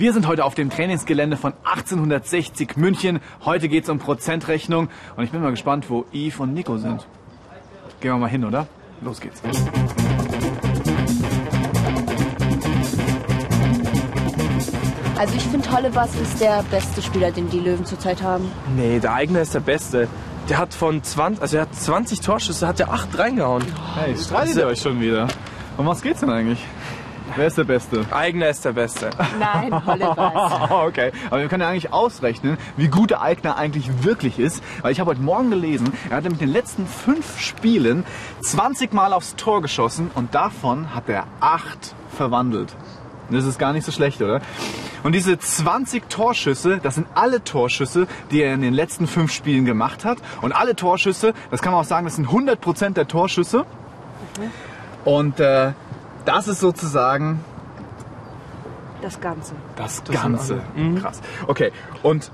Wir sind heute auf dem Trainingsgelände von 1860 München. Heute geht es um Prozentrechnung und ich bin mal gespannt, wo Yves und Nico sind. Gehen wir mal hin, oder? Los geht's. Also ich finde Hollebas ist der beste Spieler, den die Löwen zurzeit haben. Nee, der Eigner ist der Beste. Der hat von 20, also er hat 20 Torschüsse, hat er 8 reingehauen. Hey, streitet ihr euch schon wieder? Um was geht's denn eigentlich? Wer ist der Beste? Eigner ist der Beste. Nein, Hollebas. okay, aber wir können ja eigentlich ausrechnen, wie gut der Eigner eigentlich wirklich ist. Weil ich habe heute Morgen gelesen, er hat mit den letzten fünf Spielen 20 Mal aufs Tor geschossen und davon hat er acht verwandelt. Das ist gar nicht so schlecht, oder? Und diese 20 Torschüsse, das sind alle Torschüsse, die er in den letzten fünf Spielen gemacht hat. Und alle Torschüsse, das kann man auch sagen, das sind 100% der Torschüsse. Und äh, das ist sozusagen Das Ganze. das, Das Ganze. Mhm. Krass. Okay, und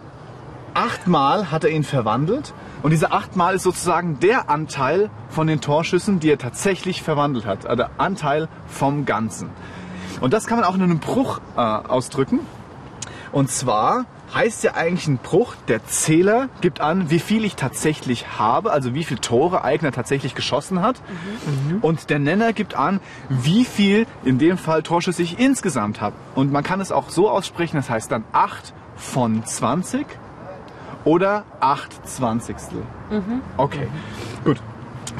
achtmal hat er ihn verwandelt. Und diese achtmal ist sozusagen der Anteil von den Torschüssen, die er tatsächlich verwandelt hat. Also der Anteil vom Ganzen. Und das kann man auch in einem Bruch äh, ausdrücken. Und zwar heißt ja eigentlich ein Bruch, der Zähler gibt an, wie viel ich tatsächlich habe, also wie viele Tore Eigner tatsächlich geschossen hat. Und der Nenner gibt an, wie viel in dem Fall Torschüsse ich insgesamt habe. Und man kann es auch so aussprechen, das heißt dann 8 von 20 oder 8 Zwanzigstel. Okay, gut.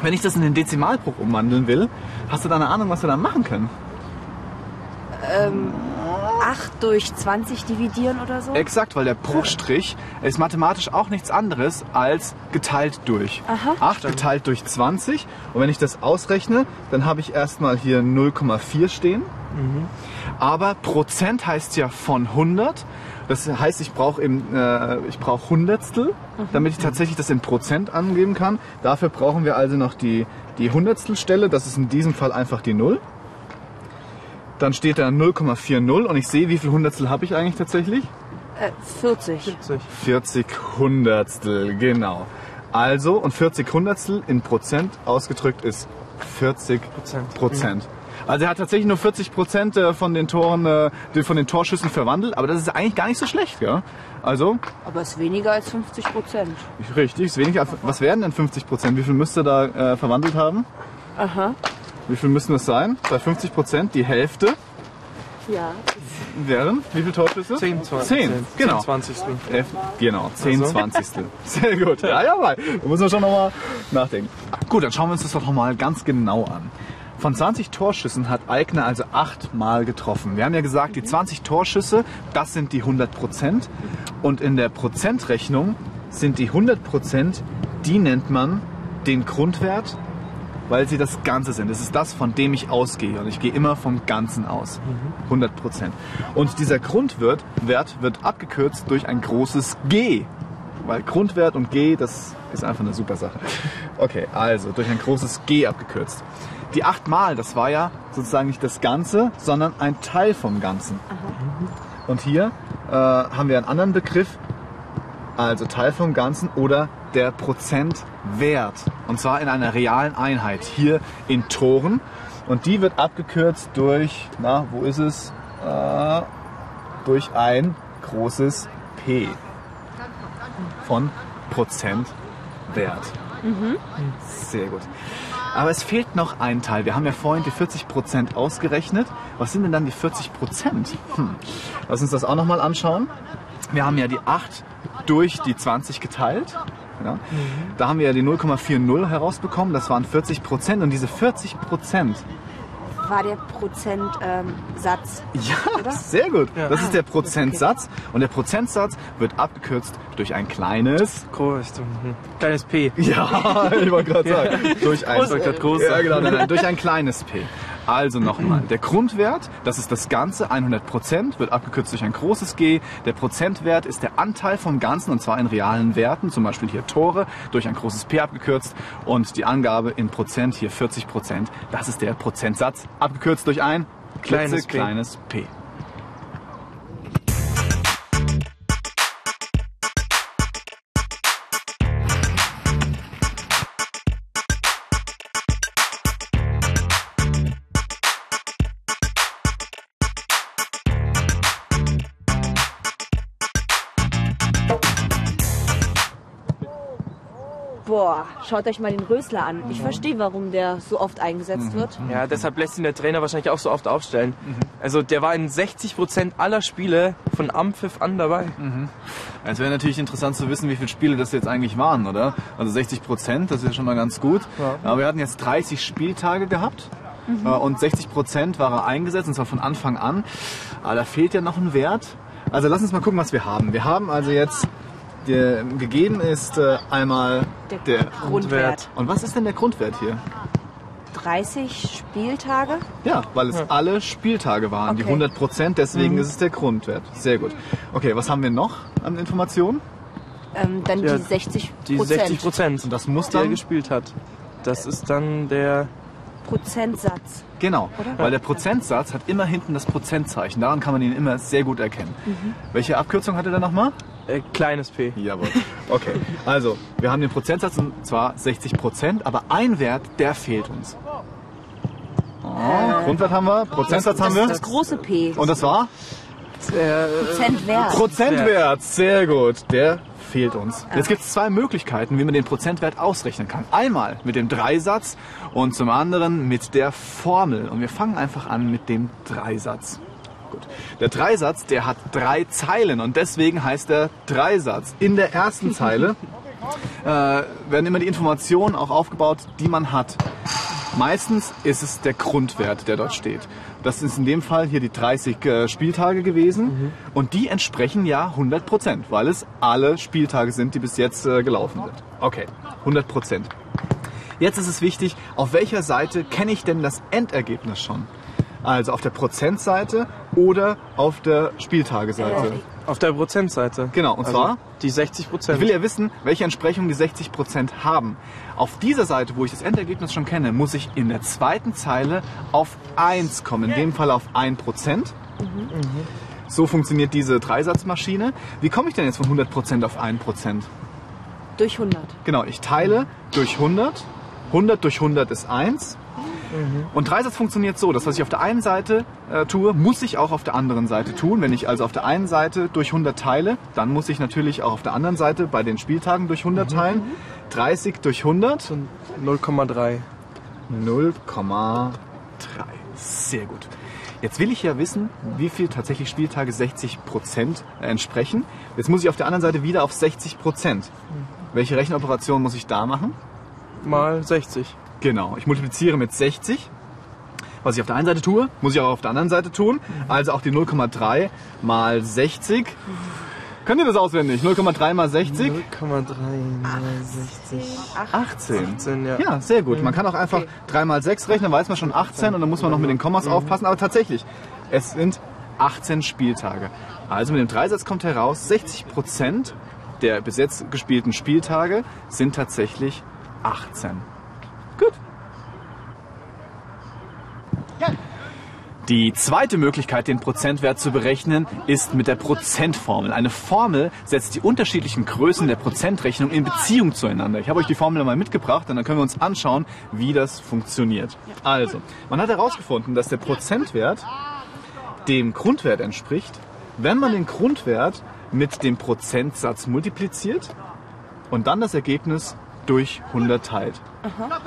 Wenn ich das in den Dezimalbruch umwandeln will, hast du da eine Ahnung, was wir da machen können? 8 durch 20 dividieren oder so? Exakt, weil der Bruchstrich ist mathematisch auch nichts anderes als geteilt durch. Aha. 8 geteilt durch 20. Und wenn ich das ausrechne, dann habe ich erstmal hier 0,4 stehen. Aber Prozent heißt ja von 100. Das heißt, ich brauche äh, ich brauche Hundertstel, damit ich tatsächlich das in Prozent angeben kann. Dafür brauchen wir also noch die, die Hundertstelstelle. Das ist in diesem Fall einfach die 0. Dann steht da 0,40 und ich sehe, wie viel Hundertstel habe ich eigentlich tatsächlich? Äh, 40. 40 Hundertstel, genau. Also, und 40 Hundertstel in Prozent ausgedrückt ist 40 Prozent. Prozent. Also er hat tatsächlich nur 40 Prozent äh, von den Toren, äh, von den Torschüssen verwandelt, aber das ist eigentlich gar nicht so schlecht, ja. Also, Aber es ist weniger als 50 Prozent. richtig, ist weniger. Was wären denn 50 Prozent? Wie viel müsste er da äh, verwandelt haben? Aha. Wie viel müssen das sein? Bei 50 Prozent die Hälfte Ja. wären wie viele Torschüsse? 10, 20. 10, genau. 20. Elf, genau, 10 Also? Zwanzigstel. Sehr gut. Ja, ja, mal. Da muss man schon nochmal nachdenken. Gut, dann schauen wir uns das doch nochmal ganz genau an. Von 20 Torschüssen hat Eigner also 8 Mal getroffen. Wir haben ja gesagt, die 20 Torschüsse, das sind die 100 Prozent. Und in der Prozentrechnung sind die 100 Prozent, die nennt man den Grundwert, weil sie das Ganze sind. Das ist das, von dem ich ausgehe. Und ich gehe immer vom Ganzen aus. 100 Prozent. Und dieser Grundwert Wert wird abgekürzt durch ein großes G. Weil Grundwert und G, das ist einfach eine super Sache. Okay, also durch ein großes G abgekürzt. Die achtmal, das war ja sozusagen nicht das Ganze, sondern ein Teil vom Ganzen. Und hier äh, haben wir einen anderen Begriff, also Teil vom Ganzen oder der Prozentwert. Und zwar in einer realen Einheit, hier in Toren. Und die wird abgekürzt durch, na, wo ist es? Äh, durch ein großes P von Prozentwert. Sehr gut. Aber es fehlt noch ein Teil. Wir haben ja vorhin die 40% ausgerechnet. Was sind denn dann die 40%? Hm. Lass uns das auch nochmal anschauen. Wir haben ja die 8 durch die 20 geteilt. Ja. Da haben wir ja die 0,40 herausbekommen. Das waren 40%. Und diese 40%, War der Prozentsatz. Ähm, ja, Oder? sehr gut. Ja. Das ist der Prozentsatz. Und der Prozentsatz wird abgekürzt durch ein kleines Groß. Mhm. Kleines P. Ja, ich wollte gerade sagen. Durch ein, Groß, ich wollte groß ja, genau, nein, nein, durch ein kleines P. Also nochmal, der Grundwert, das ist das Ganze, 100%, wird abgekürzt durch ein großes G. Der Prozentwert ist der Anteil vom Ganzen, und zwar in realen Werten, zum Beispiel hier Tore, durch ein großes P abgekürzt. Und die Angabe in Prozent, hier 40%, das ist der Prozentsatz, abgekürzt durch ein Kleines P. kleines P. Boah, schaut euch mal den Rösler an. Ich verstehe, warum der so oft eingesetzt wird. Ja, deshalb lässt ihn der Trainer wahrscheinlich auch so oft aufstellen. Also der war in 60% aller Spiele von Ampfiff an dabei. Es wäre natürlich interessant zu wissen, wie viele Spiele das jetzt eigentlich waren, oder? Also 60 Prozent, das ist ja schon mal ganz gut. Aber wir hatten jetzt 30 Spieltage gehabt. äh, Und 60 Prozent war er eingesetzt, und zwar von Anfang an. Aber da fehlt ja noch ein Wert. Also lass uns mal gucken, was wir haben. Wir haben also jetzt, der, gegeben ist äh, einmal Der, der... Grundwert. Und was ist denn der Grundwert hier? 30 Spieltage. Ja, weil es alle Spieltage waren, die Okay. 100 Prozent, deswegen ist es der Grundwert. Sehr gut. Okay, was haben wir noch an Informationen? Ähm, dann Ja, die 60 Die 60 Prozent, Und das muss die er dann gespielt hat. Das ist dann der Prozentsatz. Genau, weil der Prozentsatz hat immer hinten das Prozentzeichen. Daran kann man ihn immer sehr gut erkennen. Welche Abkürzung hatte der nochmal? äh, kleines P. Jawohl. Okay, also wir haben den Prozentsatz und zwar 60 Prozent, aber ein Wert, der fehlt uns. Oh, Grundwert haben wir, Prozentsatz haben Das, wir. das große P. Und das war? Der, Prozentwert. Prozentwert, sehr gut. Der fehlt uns. Jetzt gibt es zwei Möglichkeiten, wie man den Prozentwert ausrechnen kann. Einmal mit dem Dreisatz und zum anderen mit der Formel. Und wir fangen einfach an mit dem Dreisatz. Gut. Der Dreisatz, der hat drei Zeilen und deswegen heißt er Dreisatz. In der ersten Zeile äh, werden immer die Informationen auch aufgebaut, die man hat. Meistens ist es der Grundwert, der dort steht. Das ist in dem Fall hier die 30 äh, Spieltage gewesen und die entsprechen ja 100 Prozent, weil es alle Spieltage sind, die bis jetzt äh, gelaufen sind. Okay, 100 Prozent. Jetzt ist es wichtig, auf welcher Seite kenne ich denn das Endergebnis schon? Also auf der Prozentseite oder auf der Spieltageseite? auf der Prozentseite. Genau, und Also zwar? die 60 Prozent. Ich will ja wissen, welche Entsprechung die 60% haben. Auf dieser Seite, wo ich das Endergebnis schon kenne, muss ich in der zweiten Zeile auf 1 kommen. In dem Fall auf 1%. So funktioniert diese Dreisatzmaschine. Wie komme ich denn jetzt von 100% auf 1%? Durch 100. Genau, ich teile durch 100. 100 durch 100 ist 1. Und Dreisatz funktioniert so, dass was ich auf der einen Seite äh, tue, muss ich auch auf der anderen Seite tun. Wenn ich also auf der einen Seite durch 100 teile, dann muss ich natürlich auch auf der anderen Seite bei den Spieltagen durch 100 teilen. 30 durch 100, 0,3. 0,3. Sehr gut. Jetzt will ich ja wissen, wie viel tatsächlich Spieltage 60 Prozent entsprechen. Jetzt muss ich auf der anderen Seite wieder auf 60 Prozent. Welche Rechenoperation muss ich da machen? Mal 60. Genau, ich multipliziere mit 60. Was ich auf der einen Seite tue, muss ich auch auf der anderen Seite tun. Also auch die 0,3 mal 60. Könnt ihr das auswendig? 0,3 mal 60? 0,3 mal 60. 18. 18, ja. Ja, sehr gut. Man kann auch einfach 3 mal 6 rechnen, weiß man schon 18 und dann muss man noch mit den Kommas aufpassen. Aber tatsächlich, es sind 18 Spieltage. Also mit dem Dreisatz kommt heraus, 60 Prozent der bis jetzt gespielten Spieltage sind tatsächlich 18. Gut. Die zweite Möglichkeit, den Prozentwert zu berechnen, ist mit der Prozentformel. Eine Formel setzt die unterschiedlichen Größen der Prozentrechnung in Beziehung zueinander. Ich habe euch die Formel mal mitgebracht und dann können wir uns anschauen, wie das funktioniert. Also, man hat herausgefunden, dass der Prozentwert dem Grundwert entspricht, wenn man den Grundwert mit dem Prozentsatz multipliziert und dann das Ergebnis durch 100 teilt.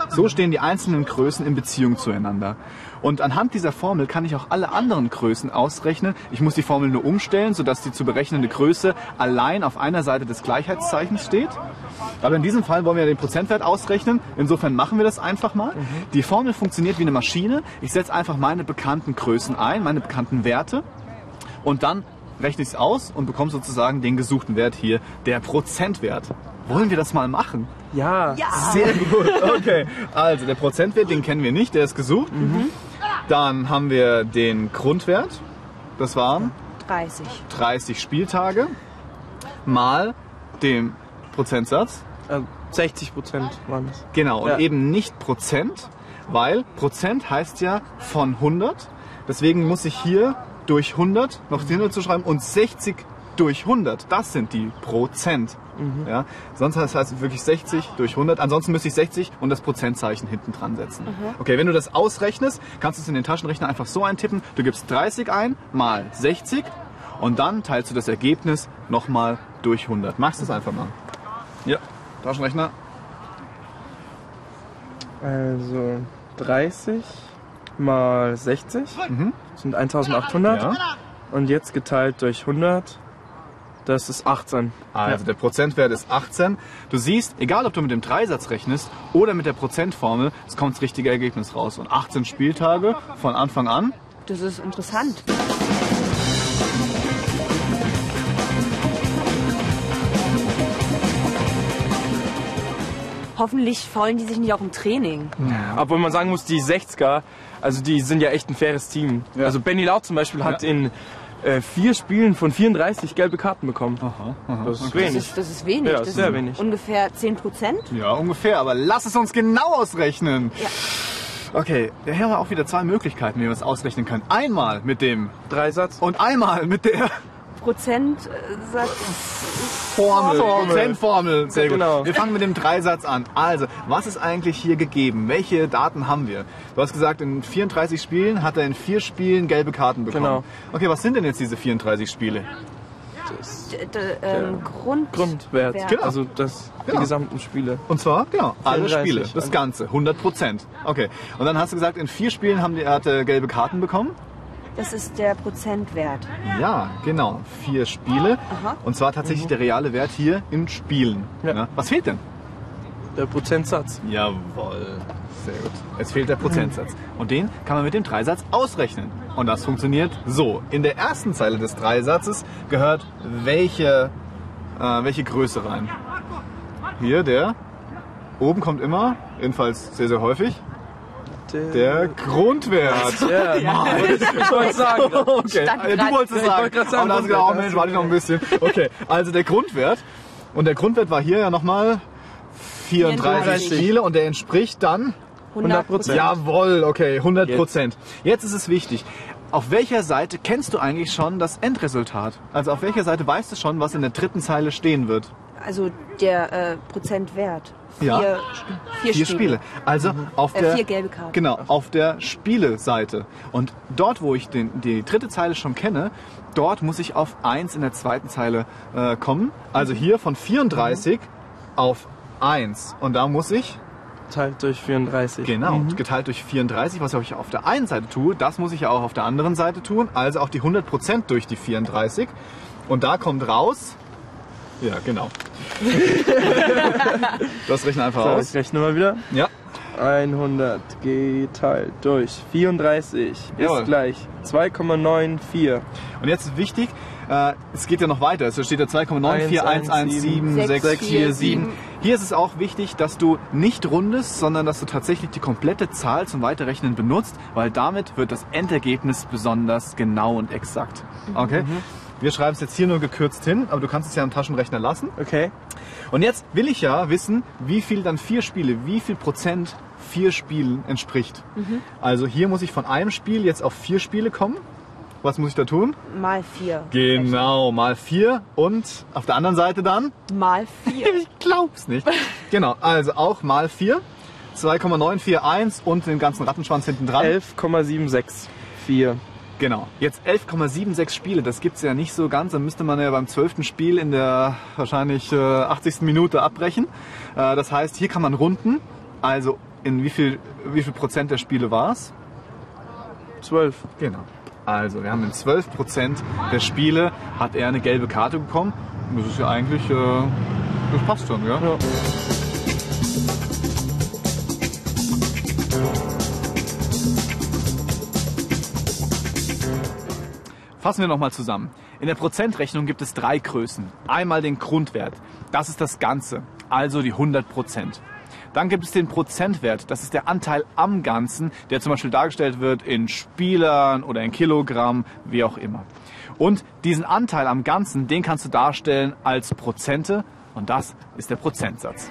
So stehen die einzelnen Größen in Beziehung zueinander. Und anhand dieser Formel kann ich auch alle anderen Größen ausrechnen. Ich muss die Formel nur umstellen, sodass die zu berechnende Größe allein auf einer Seite des Gleichheitszeichens steht. Aber in diesem Fall wollen wir den Prozentwert ausrechnen. Insofern machen wir das einfach mal. Die Formel funktioniert wie eine Maschine. Ich setze einfach meine bekannten Größen ein, meine bekannten Werte. Und dann rechne ich es aus und bekomme sozusagen den gesuchten Wert hier, der Prozentwert. Wollen wir das mal machen? Ja. Sehr gut, okay. Also der Prozentwert, den kennen wir nicht, der ist gesucht. Dann haben wir den Grundwert, das waren 30. 30 Spieltage, mal dem Prozentsatz. Äh, 60 Prozent waren es. Genau, und Ja. eben nicht Prozent, weil Prozent heißt ja von 100. Deswegen muss ich hier durch 100 noch die 100 zu schreiben und 60 durch 100, das sind die Prozent. Ja, sonst heißt es wirklich 60 durch 100. Ansonsten müsste ich 60 und das Prozentzeichen hinten dran setzen. Okay, wenn du das ausrechnest, kannst du es in den Taschenrechner einfach so eintippen. Du gibst 30 ein mal 60 und dann teilst du das Ergebnis nochmal durch 100. Machst du es einfach mal. Ja, Taschenrechner. Also 30 mal 60 Mhm. sind 1800. Ja. Und jetzt geteilt durch 100, das ist 18. Also der Prozentwert ist 18. Du siehst, egal ob du mit dem Dreisatz rechnest oder mit der Prozentformel, es kommt das richtige Ergebnis raus. Und 18 Spieltage von Anfang an. Das ist interessant. Hoffentlich faulen die sich nicht auch im Training. Obwohl man sagen muss, die 60er, also die sind ja echt ein faires Team. Ja. Also Benny Laut zum Beispiel hat Ja. in äh, vier Spielen von 34 gelbe Karten bekommen. Aha, aha. Das ist Das wenig. ist, das ist wenig. Ja, das sehr sind wenig. Ungefähr 10 Prozent. Ja, ungefähr, aber lass es uns genau ausrechnen. Ja. Okay, hier haben wir auch wieder zwei Möglichkeiten, wie wir es ausrechnen können. Einmal mit dem Dreisatz. und einmal mit der Prozentsatz. Formel. Formel. Prozentformel. Sehr gut. Genau. Wir fangen mit dem Dreisatz an. Also, was ist eigentlich hier gegeben? Welche Daten haben wir? Du hast gesagt, in 34 Spielen hat er in vier Spielen gelbe Karten bekommen. Genau. Okay, was sind denn jetzt diese 34 Spiele? D- d- ähm, Grund Grundwert. Wert. Genau. Also das, die Genau. gesamten Spiele. Und zwar, genau, alle 34. Spiele. Das Ganze. 100 Prozent. Okay. Und dann hast du gesagt, in vier Spielen haben die, hat er gelbe Karten bekommen? Das ist der Prozentwert. Ja, genau. Vier Spiele. Aha. Und zwar tatsächlich der reale Wert hier in Spielen. Ja. Ja. Was fehlt denn? Der Prozentsatz. Jawohl. Sehr gut. Es fehlt der Prozentsatz. Und den kann man mit dem Dreisatz ausrechnen. Und das funktioniert so. In der ersten Zeile des Dreisatzes gehört welche, äh, welche Größe rein? Hier der. Oben kommt immer, jedenfalls sehr, sehr häufig, der Grundwert. Ja, ich wollte sagen. Okay, du wolltest es Ja, ich sagen. wollte grad sagen, aber dann gedacht, oh Mensch, warte noch ein bisschen. Okay, also der Grundwert. Und der Grundwert war hier ja nochmal 34 34. Spiele und der entspricht dann 100 Prozent. Jawohl, okay, 100 Prozent. Jetzt ist es wichtig. Auf welcher Seite kennst du eigentlich schon das Endresultat? Also auf welcher Seite weißt du schon, was in der dritten Zeile stehen wird? Also der äh, Prozentwert. Ja. Vier, vier, Vier Spiele. Also auf Äh, der vier gelbe Karten. Genau, auf der Spiele-Seite. Und dort, wo ich den, die dritte Zeile schon kenne, dort muss ich auf 1 in der zweiten Zeile äh, kommen. Also hier von 34 auf 1. Und da muss ich Teilt durch 34. Genau, geteilt durch 34, was ich auf der einen Seite tue, das muss ich ja auch auf der anderen Seite tun. Also auch die 100% durch die 34. Und da kommt raus. Ja, genau. das rechne einfach So, aus. ich rechne mal wieder. Ja, 100 geteilt durch 34 Jawohl. ist gleich 2,94. und jetzt ist wichtig, äh, es geht ja noch weiter. Es steht ja 2,941176447. 647. Hier ist es auch wichtig, dass du nicht rundest, sondern dass du tatsächlich die komplette Zahl zum Weiterrechnen benutzt, weil damit wird das Endergebnis besonders genau und exakt. Okay? Wir schreiben es jetzt hier nur gekürzt hin, aber du kannst es ja am Taschenrechner lassen. Okay. Und jetzt will ich ja wissen, wie viel dann vier Spiele, wie viel Prozent vier Spielen entspricht. Also hier muss ich von einem Spiel jetzt auf vier Spiele kommen. Was muss ich da tun? Mal vier. Genau, mal vier und auf der anderen Seite dann? Mal vier. Ich glaub's nicht. genau, also auch mal vier. 2,941 und den ganzen Rattenschwanz hinten dran. 11,764. Genau. Jetzt 11,76 Spiele, das gibt's ja nicht so ganz. Dann müsste man ja beim zwölften Spiel in der wahrscheinlich äh, 80. Minute abbrechen. Äh, das heißt, hier kann man runden. Also in wie viel, wie viel Prozent der Spiele war's? 12. Genau. Also wir haben in 12 Prozent der Spiele hat er eine gelbe Karte bekommen. Das ist ja eigentlich, äh, das passt schon, ja? Ja. Fassen wir nochmal zusammen. In der Prozentrechnung gibt es drei Größen. Einmal den Grundwert. Das ist das Ganze. Also die 100 Prozent. Dann gibt es den Prozentwert. Das ist der Anteil am Ganzen, der zum Beispiel dargestellt wird in Spielern oder in Kilogramm, wie auch immer. Und diesen Anteil am Ganzen, den kannst du darstellen als Prozente. Und das ist der Prozentsatz.